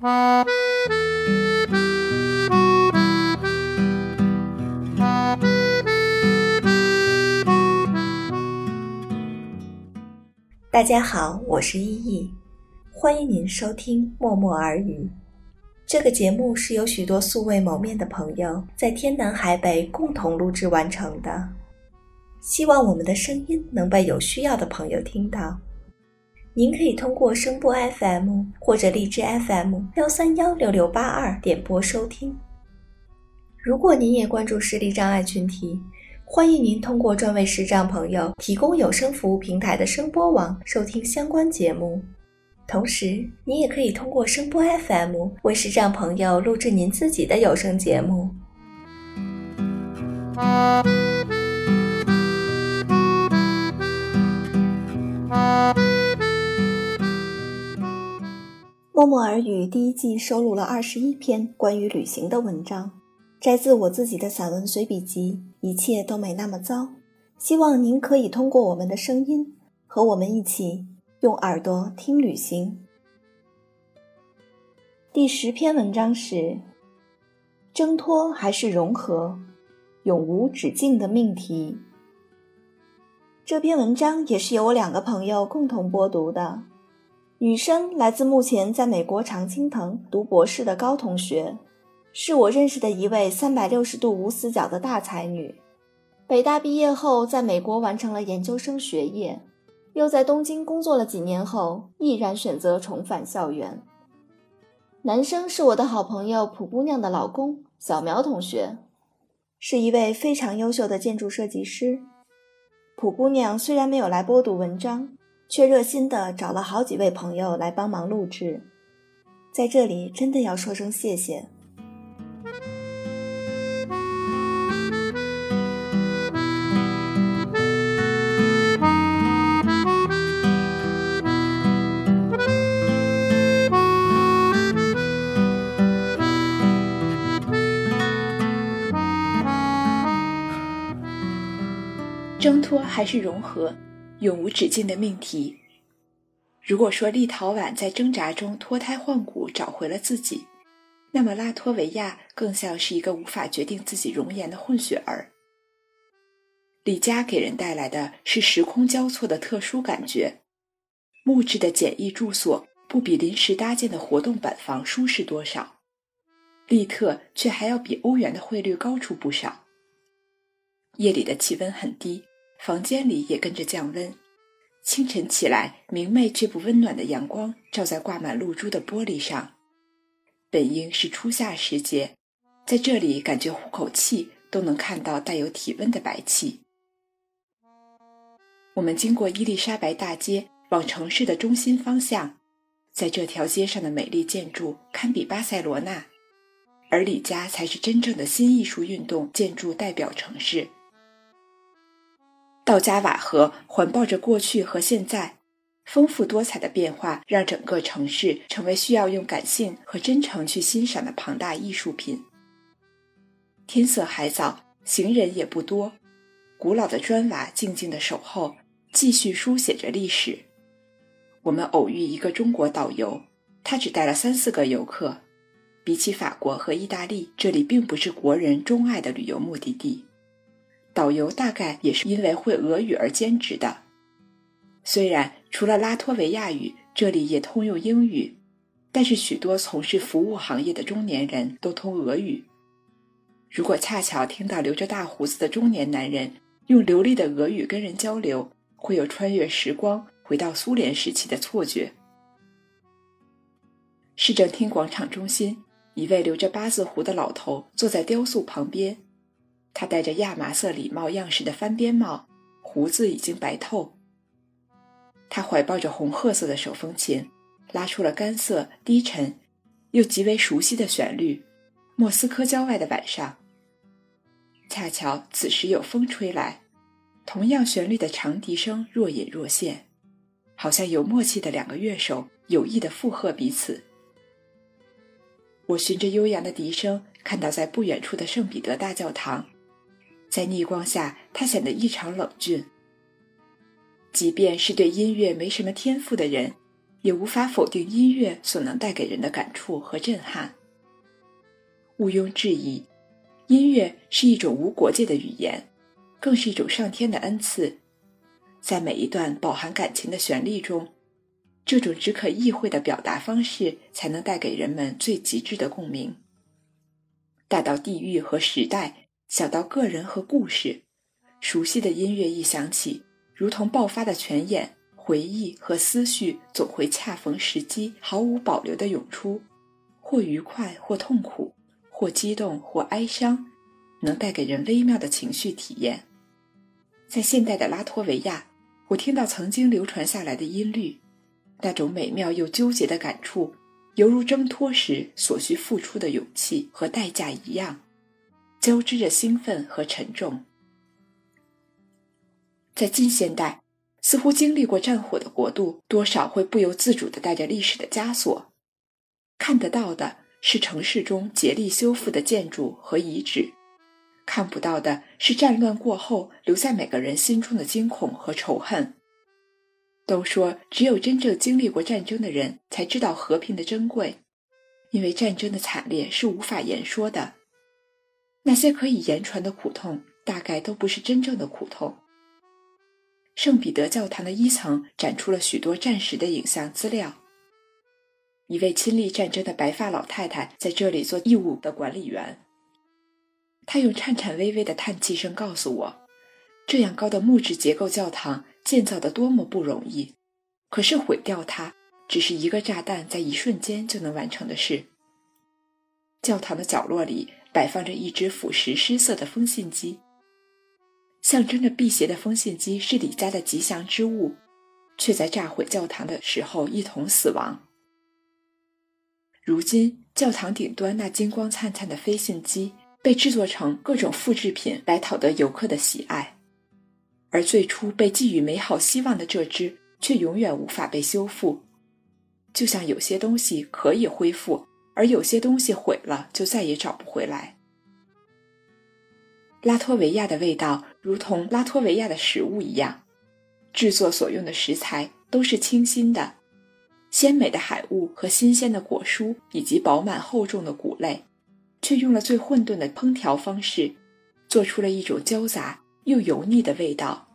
大家好，我是依依，欢迎您收听默默耳语。这个节目是由许多素未谋面的朋友在天南海北共同录制完成的，希望我们的声音能被有需要的朋友听到。您可以通过声波 FM 或者荔枝 FM 幺三幺六六八二点播收听。如果您也关注视力障碍群体。欢迎您通过专为视障朋友提供有声服务平台的声波网收听相关节目，同时您也可以通过声波 FM 为视障朋友录制您自己的有声节目。默默耳语第一季收录了二十一篇关于旅行的文章。摘自我自己的散文随笔集，一切都没那么糟。希望您可以通过我们的声音，和我们一起用耳朵听旅行。第十篇文章是：挣脱还是融合，永无止境的命题。这篇文章也是由我两个朋友共同播读的。女生来自目前在美国常青藤读博士的高同学。是我认识的一位三百六十度无死角的大才女。北大毕业后，在美国完成了研究生学业，又在东京工作了几年后，毅然选择重返校园。男生是我的好朋友蒲姑娘的老公小苗同学，是一位非常优秀的建筑设计师。蒲姑娘虽然没有来播读文章，却热心的找了好几位朋友来帮忙录制，在这里真的要说声谢谢。挣脱还是融合，永无止境的命题。如果说立陶宛在挣扎中脱胎换骨，找回了自己，那么拉脱维亚更像是一个无法决定自己容颜的混血儿。李家给人带来的是时空交错的特殊感觉，木质的简易住所不比临时搭建的活动板房舒适多少，利特却还要比欧元的汇率高出不少。夜里的气温很低。房间里也跟着降温。清晨起来，明媚却不温暖的阳光照在挂满露珠的玻璃上。本应是初夏时节，在这里感觉呼口气都能看到带有体温的白气。我们经过伊丽莎白大街，往城市的中心方向。在这条街上的美丽建筑堪比巴塞罗那，而李家才是真正的新艺术运动建筑代表城市。道家瓦河环抱着过去和现在，丰富多彩的变化让整个城市成为需要用感性和真诚去欣赏的庞大艺术品。天色还早，行人也不多，古老的砖瓦静静的守候，继续书写着历史。我们偶遇一个中国导游，他只带了三四个游客。比起法国和意大利，这里并不是国人钟爱的旅游目的地。导游大概也是因为会俄语而兼职的。虽然除了拉脱维亚语，这里也通用英语，但是许多从事服务行业的中年人都通俄语。如果恰巧听到留着大胡子的中年男人用流利的俄语跟人交流，会有穿越时光回到苏联时期的错觉。市政厅广场中心，一位留着八字胡的老头坐在雕塑旁边。他戴着亚麻色礼帽样式的翻边帽，胡子已经白透。他怀抱着红褐色的手风琴，拉出了干涩、低沉又极为熟悉的旋律。莫斯科郊外的晚上，恰巧此时有风吹来，同样旋律的长笛声若隐若现，好像有默契的两个乐手有意的附和彼此。我循着悠扬的笛声，看到在不远处的圣彼得大教堂。在逆光下，他显得异常冷峻。即便是对音乐没什么天赋的人，也无法否定音乐所能带给人的感触和震撼。毋庸置疑，音乐是一种无国界的语言，更是一种上天的恩赐。在每一段饱含感情的旋律中，这种只可意会的表达方式，才能带给人们最极致的共鸣。大到地域和时代，小到个人和故事，熟悉的音乐一响起，如同爆发的泉眼，回忆和思绪总会恰逢时机，毫无保留地涌出，或愉快，或痛苦，或激动，或哀伤，能带给人微妙的情绪体验。在现代的拉脱维亚。我听到曾经流传下来的音律，那种美妙又纠结的感触，犹如挣脱时所需付出的勇气和代价一样，交织着兴奋和沉重。在近现代，似乎经历过战火的国度，多少会不由自主地带着历史的枷锁。看得到的是城市中竭力修复的建筑和遗址。看不到的是战乱过后留在每个人心中的惊恐和仇恨。都说只有真正经历过战争的人才知道和平的珍贵，因为战争的惨烈是无法言说的。那些可以言传的苦痛，大概都不是真正的苦痛。圣彼得教堂的一层展出了许多战时的影像资料。一位亲历战争的白发老太太在这里做义务的管理员。他用颤颤巍巍的叹气声告诉我：“这样高的木质结构教堂建造的多么不容易，可是毁掉它只是一个炸弹在一瞬间就能完成的事。”教堂的角落里摆放着一只腐蚀失色的风信机，象征着辟邪的风信机是李家的吉祥之物，却在炸毁教堂的时候一同死亡。如今，教堂顶端那金光灿灿的飞信机。被制作成各种复制品来讨得游客的喜爱，而最初被寄予美好希望的这只却永远无法被修复。就像有些东西可以恢复，而有些东西毁了就再也找不回来。拉脱维亚的味道如同拉脱维亚的食物一样，制作所用的食材都是清新的、鲜美的海物和新鲜的果蔬，以及饱满厚重的谷类。却用了最混沌的烹调方式，做出了一种焦杂又油腻的味道。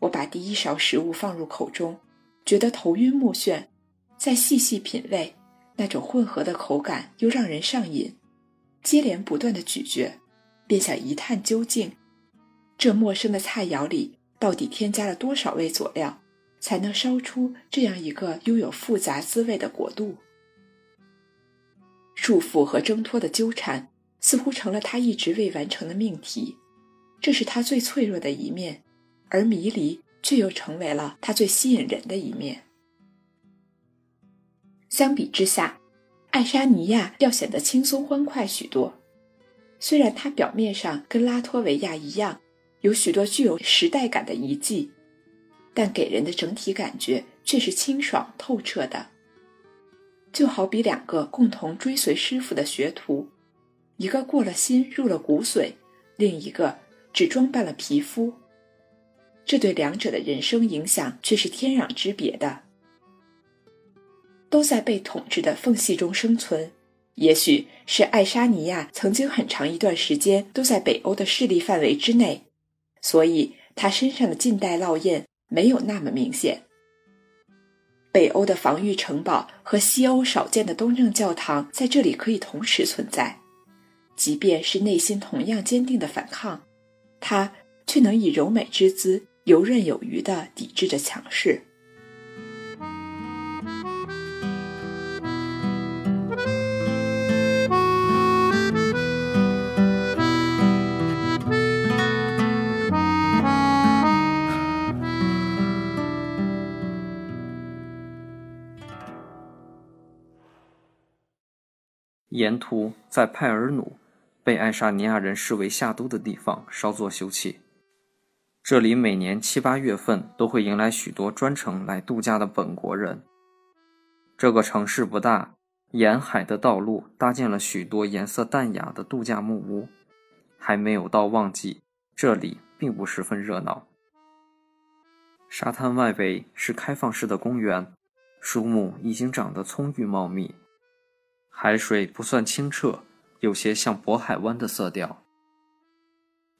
我把第一勺食物放入口中，觉得头晕目眩，再细细品味，那种混合的口感又让人上瘾。接连不断的咀嚼，便想一探究竟：这陌生的菜肴里到底添加了多少味佐料，才能烧出这样一个拥有复杂滋味的国度？束缚和挣脱的纠缠，似乎成了他一直未完成的命题。这是他最脆弱的一面，而迷离却又成为了他最吸引人的一面。相比之下，爱沙尼亚要显得轻松欢快许多。虽然它表面上跟拉脱维亚一样，有许多具有时代感的遗迹，但给人的整体感觉却是清爽透彻的。就好比两个共同追随师傅的学徒，一个过了心入了骨髓，另一个只装扮了皮肤。这对两者的人生影响却是天壤之别的。都在被统治的缝隙中生存，也许是爱沙尼亚曾经很长一段时间都在北欧的势力范围之内，所以他身上的近代烙印没有那么明显。北欧的防御城堡和西欧少见的东正教堂在这里可以同时存在，即便是内心同样坚定的反抗，他却能以柔美之姿游刃有余地抵制着强势。沿途在派尔努，被爱沙尼亚人视为夏都的地方稍作休憩。这里每年七八月份都会迎来许多专程来度假的本国人。这个城市不大，沿海的道路搭建了许多颜色淡雅的度假木屋。还没有到旺季，这里并不十分热闹。沙滩外围是开放式的公园，树木已经长得葱郁茂密，海水不算清澈，有些像渤海湾的色调。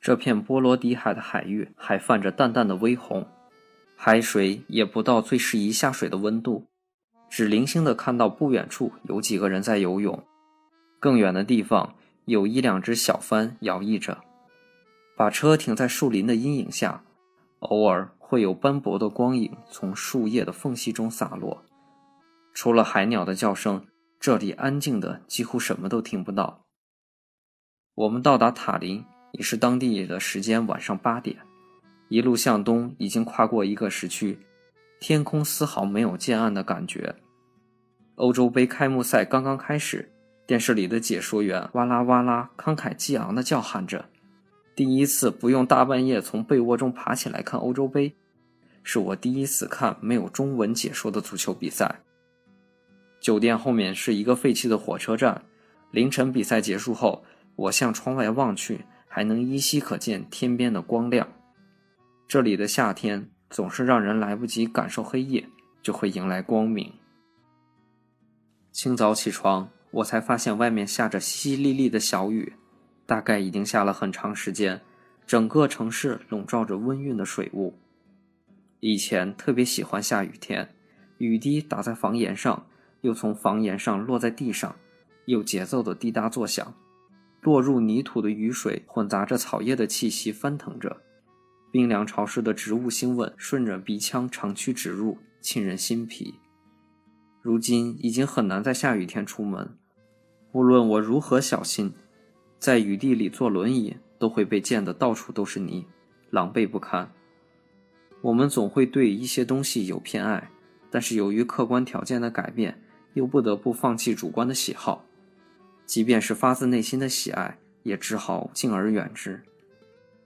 这片波罗的海的海域还泛着淡淡的微红，海水也不到最适宜下水的温度，只零星的看到不远处有几个人在游泳，更远的地方有一两只小帆摇曳着。把车停在树林的阴影下，偶尔会有斑驳的光影从树叶的缝隙中洒落。除了海鸟的叫声，这里安静的几乎什么都听不到。我们到达塔林。已是当地的时间晚上八点，一路向东，已经跨过一个时区，天空丝毫没有渐暗的感觉。欧洲杯开幕赛刚刚开始，电视里的解说员哇啦哇啦慷慨激昂地叫喊着：“第一次不用大半夜从被窝中爬起来看欧洲杯，是我第一次看没有中文解说的足球比赛。”酒店后面是一个废弃的火车站。凌晨比赛结束后，我向窗外望去。还能依稀可见天边的光亮。这里的夏天总是让人来不及感受黑夜，就会迎来光明。清早起床，我才发现外面下着淅淅沥沥的小雨，大概已经下了很长时间。整个城市笼罩着温润的水雾。以前特别喜欢下雨天，雨滴打在房檐上，又从房檐上落在地上，有节奏的滴答作响。落入泥土的雨水混杂着草叶的气息翻腾着，冰凉潮湿的植物腥味顺着鼻腔长驱直入，沁人心脾。如今已经很难在下雨天出门，无论我如何小心，在雨地里坐轮椅都会被溅得到处都是泥，狼狈不堪。我们总会对一些东西有偏爱，但是由于客观条件的改变，又不得不放弃主观的喜好。即便是发自内心的喜爱，也只好敬而远之。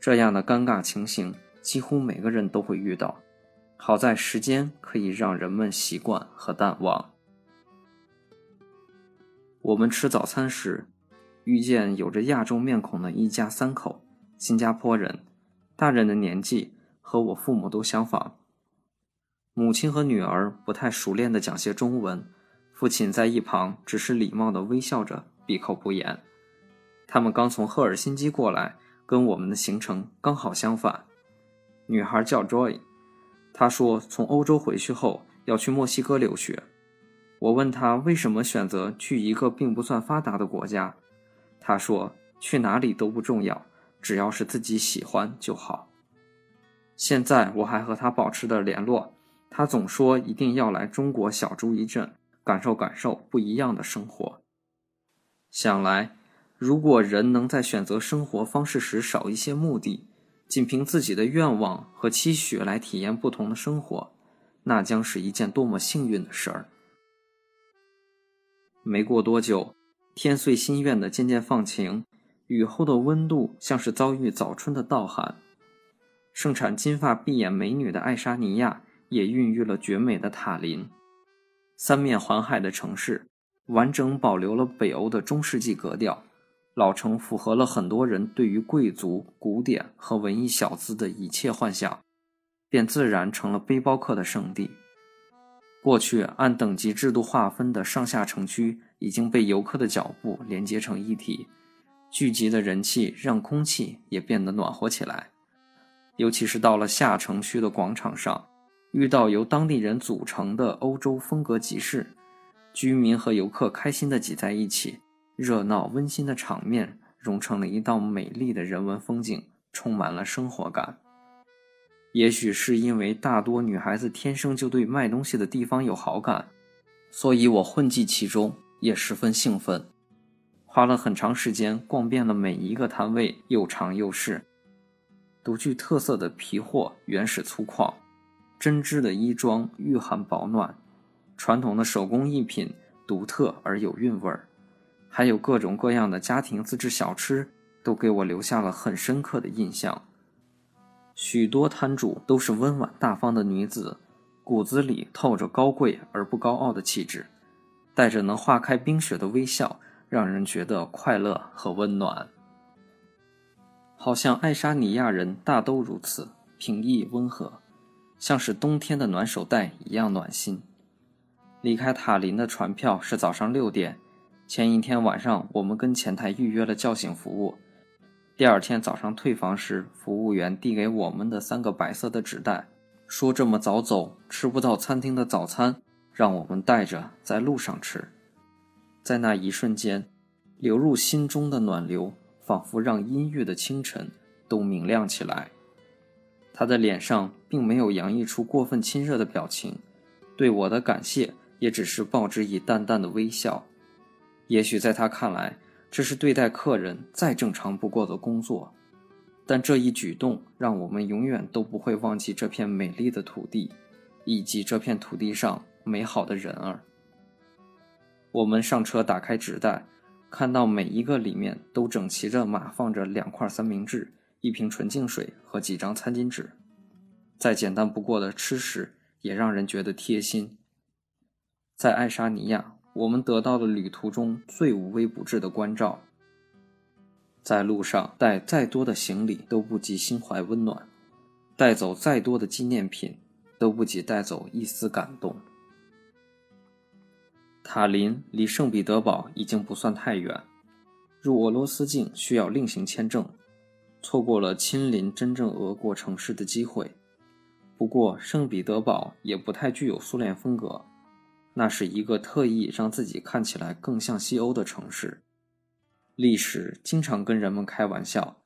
这样的尴尬情形，几乎每个人都会遇到。好在时间可以让人们习惯和淡忘。我们吃早餐时，遇见有着亚洲面孔的一家三口，新加坡人，大人的年纪和我父母都相仿。母亲和女儿不太熟练地讲些中文，父亲在一旁只是礼貌地微笑着。闭口不言。他们刚从赫尔辛基过来，跟我们的行程刚好相反。女孩叫 Joy，她说从欧洲回去后要去墨西哥留学。我问她为什么选择去一个并不算发达的国家，她说去哪里都不重要，只要是自己喜欢就好。现在我还和她保持着联络，她总说一定要来中国小住一阵，感受感受不一样的生活。想来，如果人能在选择生活方式时少一些目的，仅凭自己的愿望和期许来体验不同的生活，那将是一件多么幸运的事儿！没过多久，天遂心愿的渐渐放晴，雨后的温度像是遭遇早春的盗寒。盛产金发碧眼美女的爱沙尼亚也孕育了绝美的塔林，三面环海的城市。完整保留了北欧的中世纪格调，老城符合了很多人对于贵族、古典和文艺小资的一切幻想，便自然成了背包客的圣地。过去按等级制度划分的上下城区已经被游客的脚步连接成一体，聚集的人气让空气也变得暖和起来。尤其是到了下城区的广场上，遇到由当地人组成的欧洲风格集市。居民和游客开心地挤在一起，热闹温馨的场面融成了一道美丽的人文风景，充满了生活感。也许是因为大多女孩子天生就对卖东西的地方有好感，所以我混迹其中也十分兴奋。花了很长时间逛遍了每一个摊位，又长又细。独具特色的皮货原始粗犷，针织的衣装御寒保暖。传统的手工艺品独特而有韵味儿，还有各种各样的家庭自制小吃，都给我留下了很深刻的印象。许多摊主都是温婉大方的女子，骨子里透着高贵而不高傲的气质，带着能化开冰雪的微笑，让人觉得快乐和温暖。好像爱沙尼亚人大都如此，平易温和，像是冬天的暖手袋一样暖心。离开塔林的船票是早上六点。前一天晚上，我们跟前台预约了叫醒服务。第二天早上退房时，服务员递给我们的三个白色的纸袋，说这么早走吃不到餐厅的早餐，让我们带着在路上吃。在那一瞬间，流入心中的暖流仿佛让阴郁的清晨都明亮起来。他的脸上并没有洋溢出过分亲热的表情，对我的感谢也只是报之以淡淡的微笑。也许在他看来，这是对待客人再正常不过的工作，但这一举动让我们永远都不会忘记这片美丽的土地，以及这片土地上美好的人儿。我们上车，打开纸袋，看到每一个里面都整齐着码放着两块三明治、一瓶纯净水和几张餐巾纸。再简单不过的吃食，也让人觉得贴心。在爱沙尼亚。我们得到了旅途中最无微不至的关照。在路上带再多的行李都不及心怀温暖，带走再多的纪念品都不及带走一丝感动。塔林离圣彼得堡已经不算太远，入俄罗斯境需要另行签证，错过了亲临真正俄国城市的机会。不过圣彼得堡也不太具有苏联风格。那是一个特意让自己看起来更像西欧的城市。历史经常跟人们开玩笑，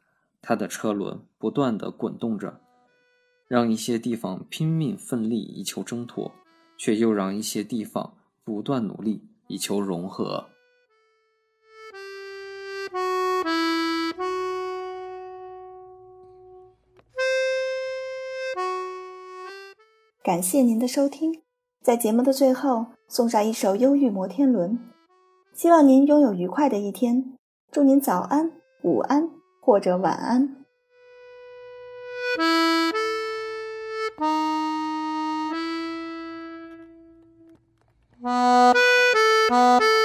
它的车轮不断地滚动着，让一些地方拼命奋力以求挣脱，却又让一些地方不断努力以求融合。感谢您的收听。在节目的最后，送上一首《忧郁摩天轮》，希望您拥有愉快的一天。祝您早安、午安或者晚安。